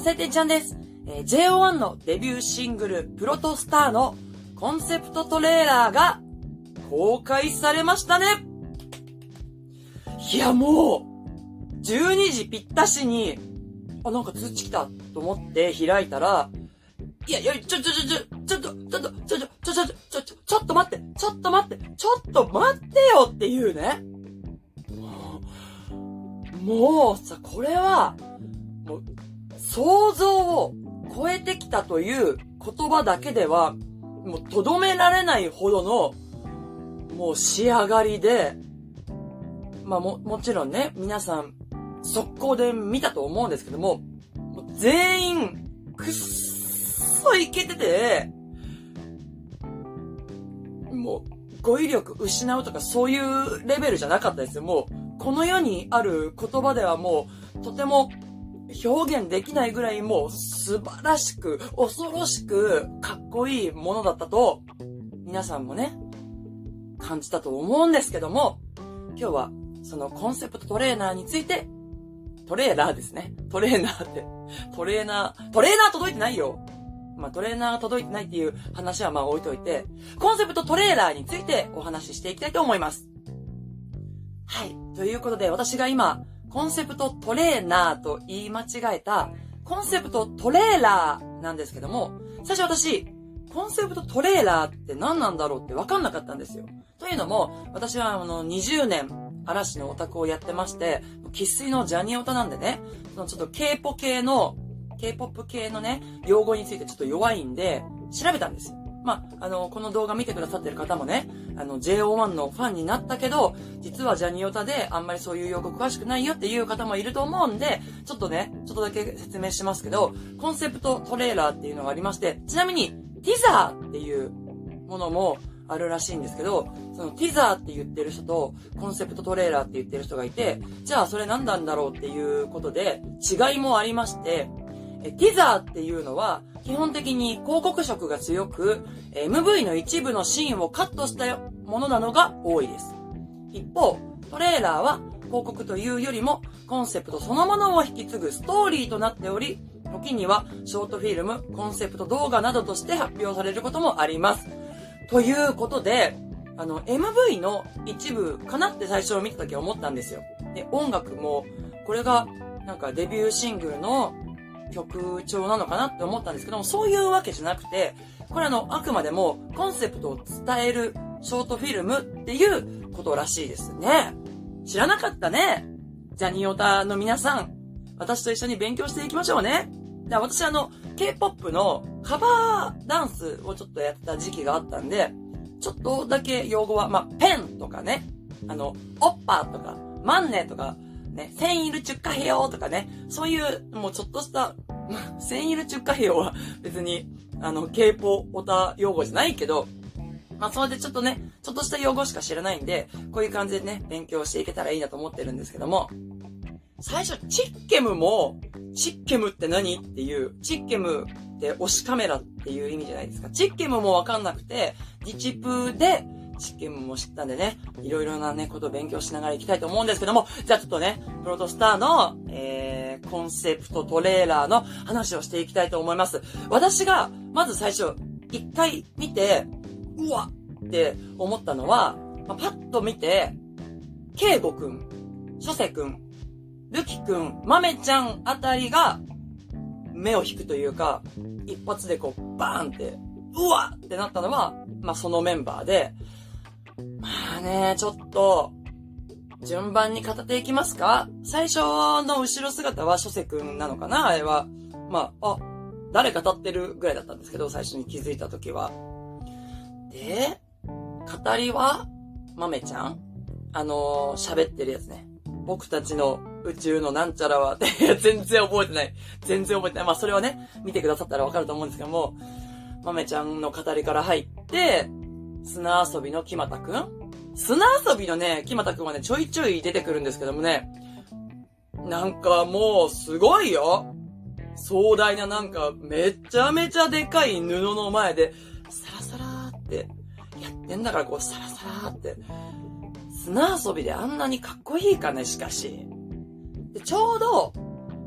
晴天ちゃんです。えー、JO1 のデビューシングル、プロトスターのコンセプトトレーラーが公開されましたねいや、もう、12時ぴったしに、あ、なんか通知来たと思って開いたら、いや、いや、ちょ、ちょ、ちょ、ちょ、ちょっと、ちょっと、ちょ、ちょ、ちょ、ちょ、ちょ、ちょ、ちょっと待って、ちょっと待って、ちょっと待ってよっていうね。もう、もうさ、これは、もう、想像を超えてきたという言葉だけでは、もう、とどめられないほどの、もう仕上がりで、まあも、もちろんね、皆さん、速攻で見たと思うんですけども、もう全員、くっそいけてて、もう、語彙力失うとかそういうレベルじゃなかったですよ。もう、この世にある言葉ではもう、とても表現できないぐらいもう素晴らしく、恐ろしく、かっこいいものだったと、皆さんもね、感じたと思うんですけども、今日はそのコンセプトトレーナーについて、トレーラーですね。トレーナーって、トレーナー、トレーナー届いてないよまあ、トレーナーが届いてないっていう話はまあ置いといて、コンセプトトレーラーについてお話ししていきたいと思います。はい。ということで、私が今、コンセプトトレーナーと言い間違えた、コンセプトトレーラーなんですけども、最初私、コンセプトトレーラーって何なんだろうって分かんなかったんですよ。というのも、私はあの、20年、嵐のオタクをやってまして、喫水のジャニオタなんでね、そのちょっと K-POP 系の、K-POP 系のね、用語についてちょっと弱いんで、調べたんですよ。まあ、あの、この動画見てくださってる方もね、あの、JO1 のファンになったけど、実はジャニオタであんまりそういう用語詳しくないよっていう方もいると思うんで、ちょっとね、ちょっとだけ説明しますけど、コンセプトトレーラーっていうのがありまして、ちなみに、ティザーっていうものもあるらしいんですけど、そのティザーって言ってる人と、コンセプトトレーラーって言ってる人がいて、じゃあそれ何なんだろうっていうことで、違いもありまして、えティザーっていうのは、基本的に広告色が強く、MV の一部のシーンをカットしたものなのが多いです。一方、トレーラーは広告というよりもコンセプトそのものを引き継ぐストーリーとなっており、時にはショートフィルム、コンセプト動画などとして発表されることもあります。ということで、あの、MV の一部かなって最初見た時は思ったんですよ。で、音楽も、これがなんかデビューシングルの曲調なのかなって思ったんですけども、そういうわけじゃなくて、これあの、あくまでもコンセプトを伝えるショートフィルムっていうことらしいですね。知らなかったね。ジャニオタの皆さん、私と一緒に勉強していきましょうね。で私あの、K-POP のカバーダンスをちょっとやってた時期があったんで、ちょっとだけ用語は、まあ、ペンとかね、あの、オッパーとか、マンネとか、ね、センイルチュッカヘヨとかね、そういう、もうちょっとした、まあ、センイルチュッカヘヨは 別に、あの、ケーポオタ用語じゃないけど、まあ、それでちょっとね、ちょっとした用語しか知らないんで、こういう感じでね、勉強していけたらいいなと思ってるんですけども、最初、チッケムも、チッケムって何？っていう、チッケムって推しカメラっていう意味じゃないですか。チッケムもわかんなくて、ディチプで、チッケムも知ったんでね、いろいろなね、ことを勉強しながら行きたいと思うんですけども、じゃあちょっとね、プロトスターの、えー、コンセプトトレーラーの話をしていきたいと思います。私が、まず最初、一回見て、うわって思ったのは、まあ、パッと見て、ケイゴくん、ショセくん、ルキくん、マメちゃんあたりが、目を引くというか、一発でこう、バーンって、うわってなったのは、まあ、そのメンバーで、まあね、ちょっと、順番に語っていきますか？最初の後ろ姿は諸瀬くんなのかな？あれは。まあ、あ、誰か立ってるぐらいだったんですけど、最初に気づいた時は。で、語りは、豆ちゃん？あのー喋ってるやつね。僕たちの宇宙のなんちゃらは、全然覚えてない。全然覚えてない。まあ、それはね、見てくださったらわかると思うんですけども、豆ちゃんの語りから入って、砂遊びの木又くん？砂遊びのね、木又くんはね、ちょいちょい出てくるんですけどもね、なんかもう、すごいよ。壮大ななんか、めちゃめちゃでかい布の前で、サラサラーって、やってんだからこう、サラサラーって、砂遊びであんなにかっこいいかね、しかし。で、ちょうど、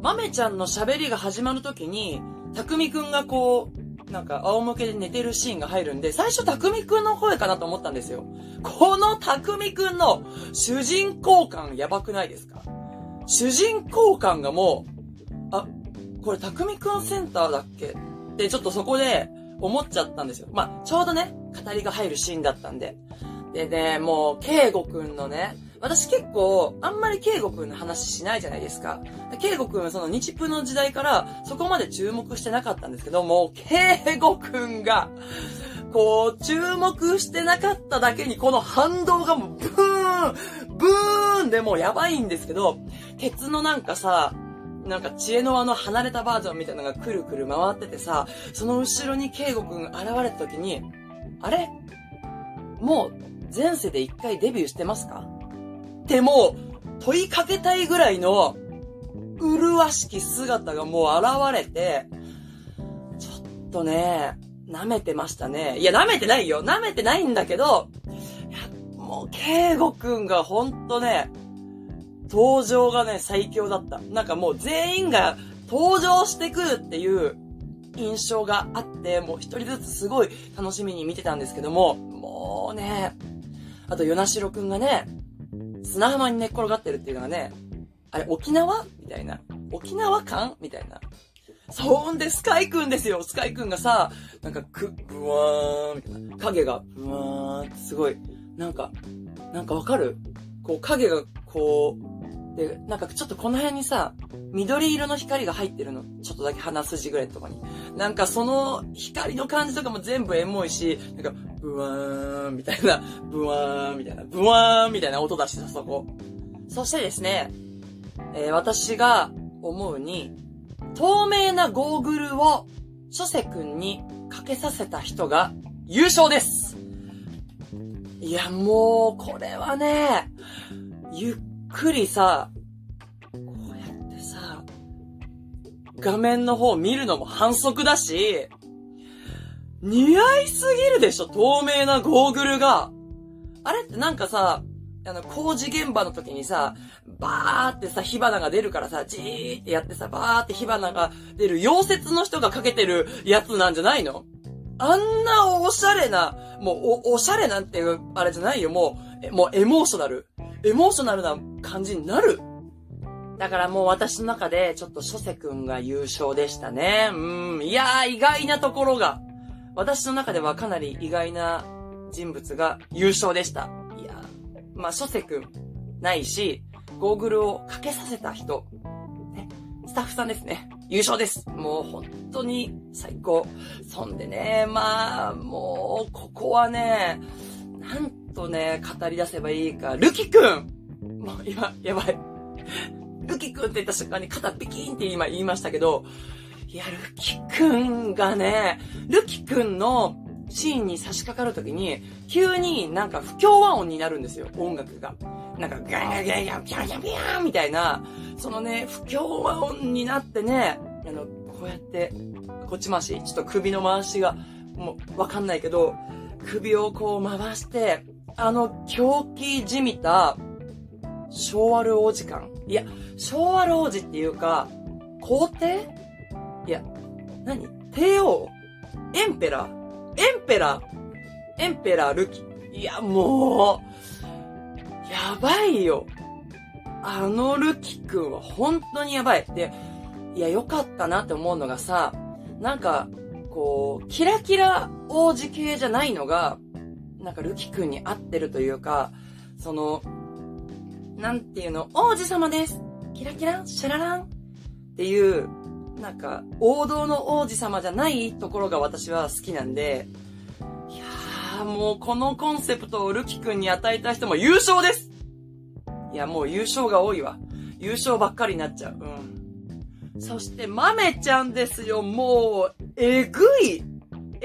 豆ちゃんの喋りが始まるときに、たくみくんがこう、なんか仰向けで寝てるシーンが入るんで、最初たくみくんの声かなと思ったんですよ。このたくみくんの主人公感やばくないですか？主人公感がもう、あ、これたくみくんセンターだっけ？ってちょっとそこで思っちゃったんですよ。まあ、ちょうどね、語りが入るシーンだったんで。でね、もう、ケイゴくんのね、私結構、あんまりケイゴくんの話しないじゃないですか。ケイゴくんはその日プの時代から、そこまで注目してなかったんですけども、ケイゴくんが、こう、注目してなかっただけに、この反動がもう、ブーンブーンでもうやばいんですけど、ケツのなんかさ、なんか知恵の輪の離れたバージョンみたいなのがくるくる回っててさ、その後ろにケイゴくん現れた時に、あれ？もう前世で一回デビューしてますか？っても問いかけたいぐらいの麗しき姿がもう現れて、ちょっとね、舐めてましたね。いや、舐めてないよ。舐めてないんだけど、もう、ケイゴくんがほんとね、登場がね、最強だった。なんかもう全員が登場してくるっていう印象があって、もう一人ずつすごい楽しみに見てたんですけども、もうね、あと、ヨナシロくんがね、砂浜に寝っ転がってるっていうのがね、あれ、沖縄？みたいな。沖縄感みたいな。そんで、スカイくんですよ。スカイくんがさ、なんか、く、ブワーン、みたいな。影が、ブワーンってすごい、なんか、なんかわかる？こう、影が、こう、で、なんかちょっとこの辺にさ、緑色の光が入ってるの。ちょっとだけ鼻筋ぐらいとこに。なんかその光の感じとかも全部エモいし、なんか、ブワーンみたいな、ブワーンみたいな、ブワーンみたいな音出してた、そこ。そしてですね、えー、私が思うに、透明なゴーグルを、諸瀬くんにかけさせた人が優勝ですいや、もう、これはね、ゆっくりさ、こうやってさ、画面の方見るのも反則だし、似合いすぎるでしょ透明なゴーグルが。あれってなんかさ、あの、工事現場の時にさ、バーってさ、火花が出るからさ、じーってやってさ、バーって火花が出る溶接の人がかけてるやつなんじゃないの？あんなおしゃれな、もうお、おしゃれなんていう、あれじゃないよ、もう、もうエモーショナル。エモーショナルな感じになる。だからもう私の中でちょっと諸瀬くんが優勝でしたね。うん。いやー、意外なところが。私の中ではかなり意外な人物が優勝でした。いやー、まあ諸瀬くんないし、ゴーグルをかけさせた人。ね。スタッフさんですね。優勝です。もう本当に最高。そんでね、まあ、もう、ここはね、なんとね、語り出せばいいか。ルキくんもう今、やばい。ルキくんって言った瞬間に肩ピキーンって今言いましたけど、いや、ルキくんがね、ルキくんのシーンに差し掛かるときに、急になんか不協和音になるんですよ、音楽が。なんか、ガヤガヤガヤ、ピャンピャンピャンみたいな、そのね、不協和音になってね、あの、こうやって、こっち回し、ちょっと首の回しが、もう、わかんないけど、首をこう回して、あの狂気じみた、昭和ル王子感。いや、昭和ル王子っていうか、皇帝？いや、何？帝王？エンペラー？エンペラー？エンペラールキ。いや、もう、やばいよ。あのルキ君は本当にやばい。で、いや、よかったなって思うのがさ、なんか、こう、キラキラ王子系じゃないのが、なんかルキ君に合ってるというか、その、なんていうの、王子様ですキラキラシャラランっていう、なんか、王道の王子様じゃないところが私は好きなんで、いやー、もうこのコンセプトをルキ君に与えた人も優勝ですいや、もう優勝が多いわ。優勝ばっかりになっちゃう。うん。そして、豆ちゃんですよ。もう、えぐい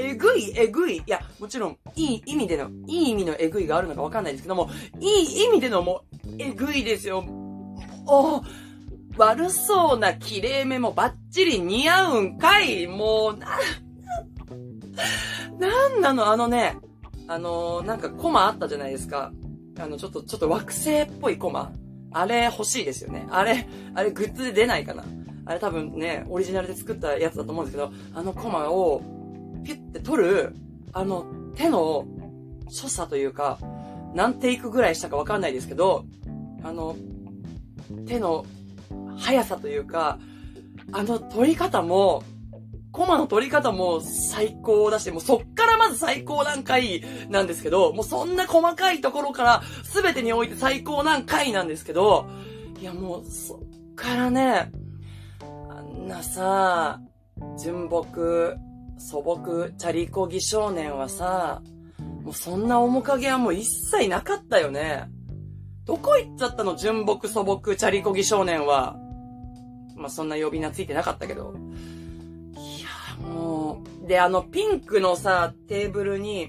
えぐい、えぐい。いや、もちろん、いい意味での、いい意味のえぐいがあるのかわかんないですけども、いい意味でのもう、えぐいですよ。お悪そうな綺麗めもバッチリ似合うんかいもう、な、なんなのあのね、あの、なんかコマあったじゃないですか。あの、ちょっと、ちょっと惑星っぽいコマ。あれ欲しいですよね。あれ、あれグッズで出ないかな。あれ多分ね、オリジナルで作ったやつだと思うんですけど、あのコマを、ピュッて取る、あの手の所作というか、何テイクぐらいしたかわかんないですけど、あの、手の速さというか、あの取り方も、コマの取り方も最高だし、もうそっからまず最高段階なんですけど、もうそんな細かいところから全てにおいて最高段階なんですけど、いやもうそっからね、あんなさ、純木、素朴、チャリコギ少年はさ、もうそんな面影はもう一切なかったよね。どこ行っちゃったの？純木素朴チャリコギ少年は。まあ、そんな呼び名ついてなかったけど。いや、もう。で、あの、ピンクのさ、テーブルに、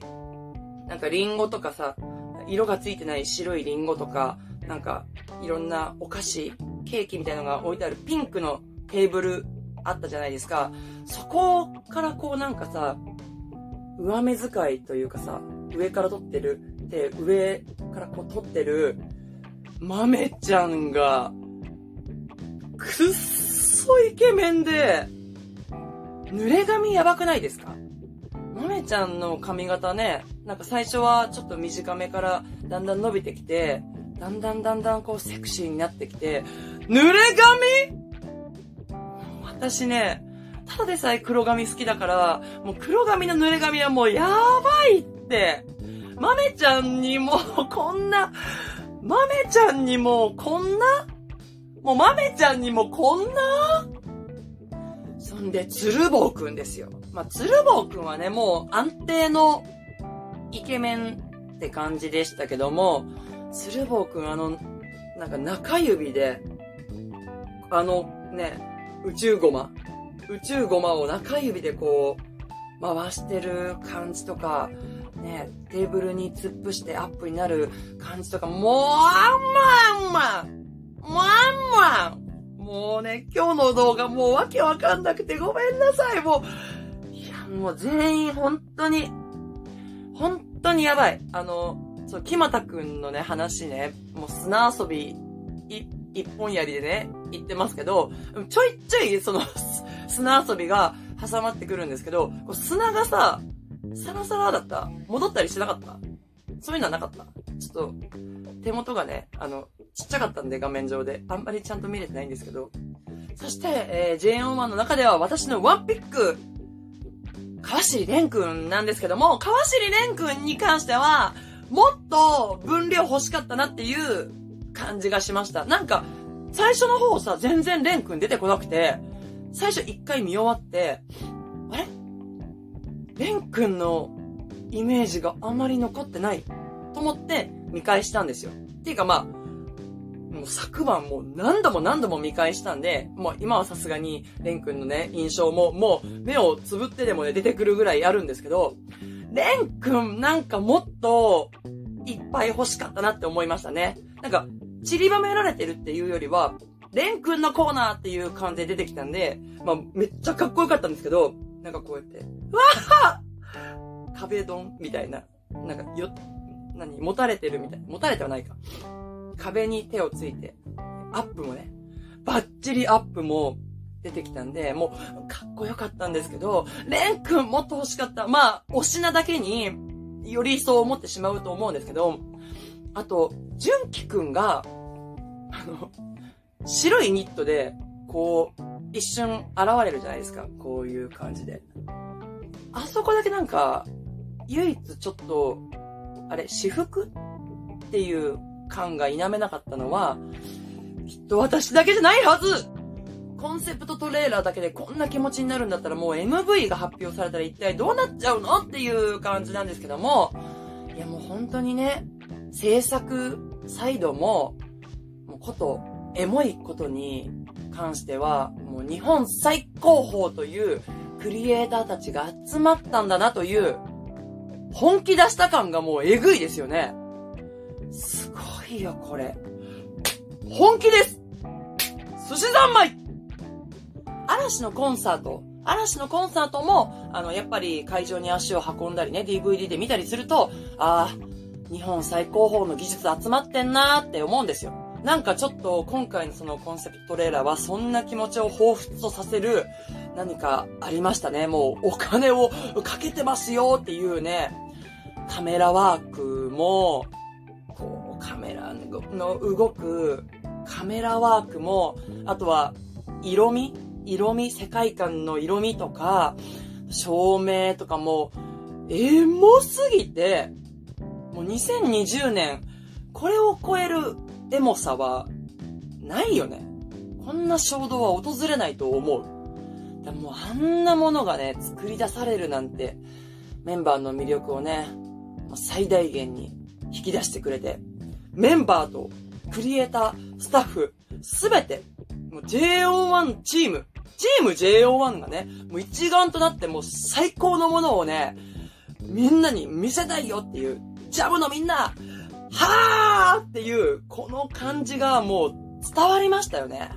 なんかリンゴとかさ、色がついてない白いリンゴとか、なんか、いろんなお菓子、ケーキみたいのが置いてあるピンクのテーブルあったじゃないですか。そこからこうなんかさ、上目遣いというかさ、上から撮ってる、で、上からこう撮ってる、豆ちゃんが、くっそイケメンで、濡れ髪やばくないですか？豆ちゃんの髪型ね、なんか最初はちょっと短めからだんだん伸びてきて、だんだんだんだんこうセクシーになってきて、濡れ髪私ね、ただでさえ黒髪好きだから、もう黒髪の濡れ髪はもうやばいって。豆ちゃんにもこんな、豆ちゃんにもこんなもう豆ちゃんにもこんなそんで、鶴坊くんですよ。まあ、鶴坊くんはね、もう安定のイケメンって感じでしたけども、鶴坊くんあの、なんか中指で、あのね、宇宙ゴマ？宇宙ゴマを中指でこう、回してる感じとか、ね、テーブルに突っ伏してアップになる感じとか、もう、あんまんまんもうあんまんもうね、今日の動画もうわけわかんなくてごめんなさい、もう。いや、もう全員本当に、本当にやばい。あの、そう、木又くんのね、話ね、もう砂遊び、い、一本槍でね、言ってますけど、ちょいちょい、その、砂遊びが挟まってくるんですけど、砂がさ、サラサラだった？戻ったりしなかった？そういうのはなかった？ちょっと、手元がね、あの、ちっちゃかったんで画面上で、あんまりちゃんと見れてないんですけど。そして、えー、JO1 の中では私のワンピック、川尻蓮くんなんですけども、川尻蓮くんに関しては、もっと分量欲しかったなっていう感じがしました。なんか、最初の方さ、全然蓮くん出てこなくて、最初一回見終わって、あれ？蓮くんのイメージがあまり残ってないと思って見返したんですよ。っていうかまあ、もう昨晩もう何度も何度も見返したんで、もう今はさすがにレン君のね、印象ももう目をつぶってでもね、出てくるぐらいあるんですけど、レン君なんかもっといっぱい欲しかったなって思いましたね。なんか、散りばめられてるっていうよりは、レン君のコーナーっていう感じで出てきたんで、まあめっちゃかっこよかったんですけど、なんかこうやって、うわぁ壁ドンみたいな、なんかよ、何持たれてるみたい。持たれてはないか。壁に手をついて、アップもね、バッチリアップも出てきたんで、もう、かっこよかったんですけど、レン君もっと欲しかった。まあ、推しなだけに、よりそう思ってしまうと思うんですけど、あと、純喜くんが、あの、白いニットで、こう、一瞬現れるじゃないですか。こういう感じで。あそこだけなんか、唯一ちょっと、あれ、私服っていう感が否めなかったのは、きっと私だけじゃないはずコンセプトトレーラーだけでこんな気持ちになるんだったらもう MV が発表されたら一体どうなっちゃうの？っていう感じなんですけども、いやもう本当にね、制作サイドも、もうこと、エモいことに関しては、もう日本最高峰というクリエイターたちが集まったんだなという、本気出した感がもうえぐいですよね。すごいよ、これ。本気です寿司三昧嵐のコンサート。嵐のコンサートも、あの、やっぱり会場に足を運んだりね、DVD で見たりすると、ああ、日本最高峰の技術集まってんなーって思うんですよ。なんかちょっと今回のそのコンセプトレーラーはそんな気持ちを彷彿とさせる何かありましたね。もうお金をかけてますよっていうね、カメラワークも、こうカメラの動くカメラワークも、あとは色味？色味？世界観の色味とか、照明とかも、エモすぎて、もう2020年、これを超えるエモさは、ないよね。こんな衝動は訪れないと思う。でもあんなものがね、作り出されるなんて、メンバーの魅力をね、最大限に引き出してくれて、メンバーとクリエイター、スタッフ、すべて、もう JO1 チーム、チーム JO1 がね、もう一丸となってもう最高のものをね、みんなに見せたいよっていう、ジャムのみんな、はーっていう、この感じがもう伝わりましたよね。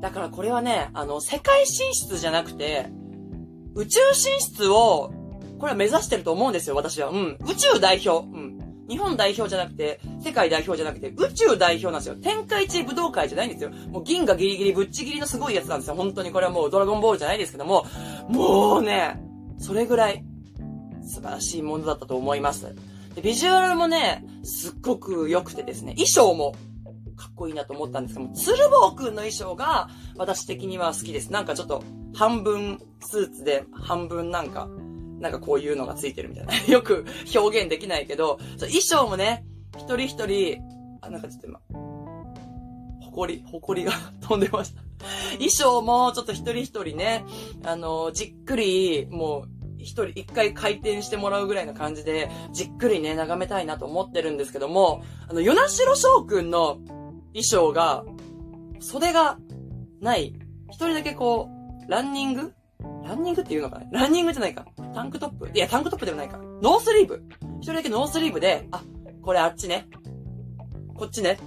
だからこれはね、あの、世界進出じゃなくて、宇宙進出を、これは目指してると思うんですよ、私は。うん。宇宙代表。うん。日本代表じゃなくて、世界代表じゃなくて、宇宙代表なんですよ。天下一武道会じゃないんですよ。もう銀がギリギリぶっちぎりのすごいやつなんですよ。本当にこれはもうドラゴンボールじゃないですけども、もうね、それぐらい素晴らしいものだったと思います。で、ビジュアルもね、すっごく良くてですね、衣装もかっこいいなと思ったんですけども、鶴房くんの衣装が私的には好きです。なんかちょっと半分スーツで半分なんか、なんかこういうのがついてるみたいな。よく表現できないけど、衣装もね、一人一人、あ、なんかちょっと今、ほこり、ほこりが 飛んでました。衣装もちょっと一人一人ね、あの、じっくり、もう、一人一回回転してもらうぐらいの感じで、じっくりね、眺めたいなと思ってるんですけども、あの、与那城翔くんの衣装が、袖がない、一人だけこう、ランニング？ランニングって言うのかなランニングじゃないか。タンクトップ？いや、タンクトップでもないか。ノースリーブ一人だけノースリーブで、あ、これあっちね。こっちね。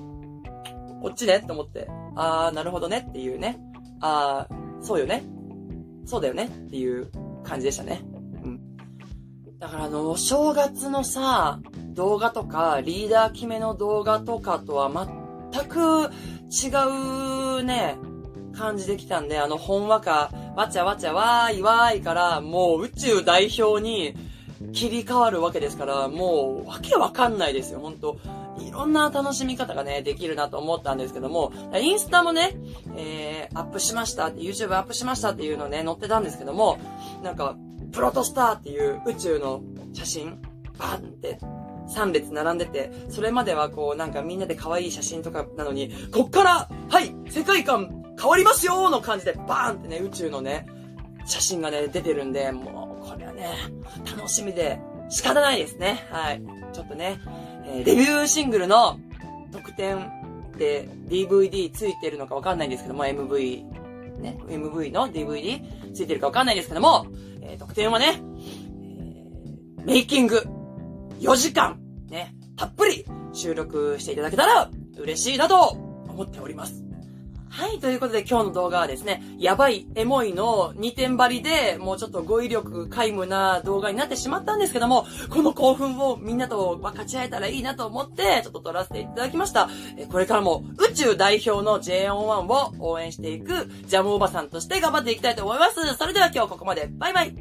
こっちねって思って、あー、なるほどねっていうね。あー、そうよね。そうだよねっていう感じでしたね。だからあの、お正月のさ、動画とか、リーダー決めの動画とかとは全く違うね、感じできたんで、あの、ほんわか、わちゃわちゃわーいわーいから、もう宇宙代表に切り替わるわけですから、もう、わけわかんないですよ、ほんと。いろんな楽しみ方がね、できるなと思ったんですけども、インスタもね、えー、アップしましたって、YouTube アップしましたっていうのね、載ってたんですけども、なんか、プロトスターっていう宇宙の写真、バンって3列並んでて、それまではこうなんかみんなで可愛い写真とかなのに、こっから、はい世界観変わりますよの感じでバーンってね、宇宙のね、写真がね、出てるんで、もう、これはね、楽しみで仕方ないですね。はい。ちょっとね、えー、デビューシングルの特典で DVD ついてるのかわかんないんですけども、MV、ね、MV の DVD ついてるかわかんないですけども、えー、特典はね、えー、メイキング。4時間、ね、たっぷり収録していただけたら嬉しいなと思っております。はい、ということで今日の動画はですね、やばい、エモいの2点張りで、もうちょっと語彙力皆無な動画になってしまったんですけども、この興奮をみんなと分かち合えたらいいなと思って、ちょっと撮らせていただきました。これからも宇宙代表の JO1 を応援していく、ジャムおばさんとして頑張っていきたいと思います。それでは今日ここまで。バイバイ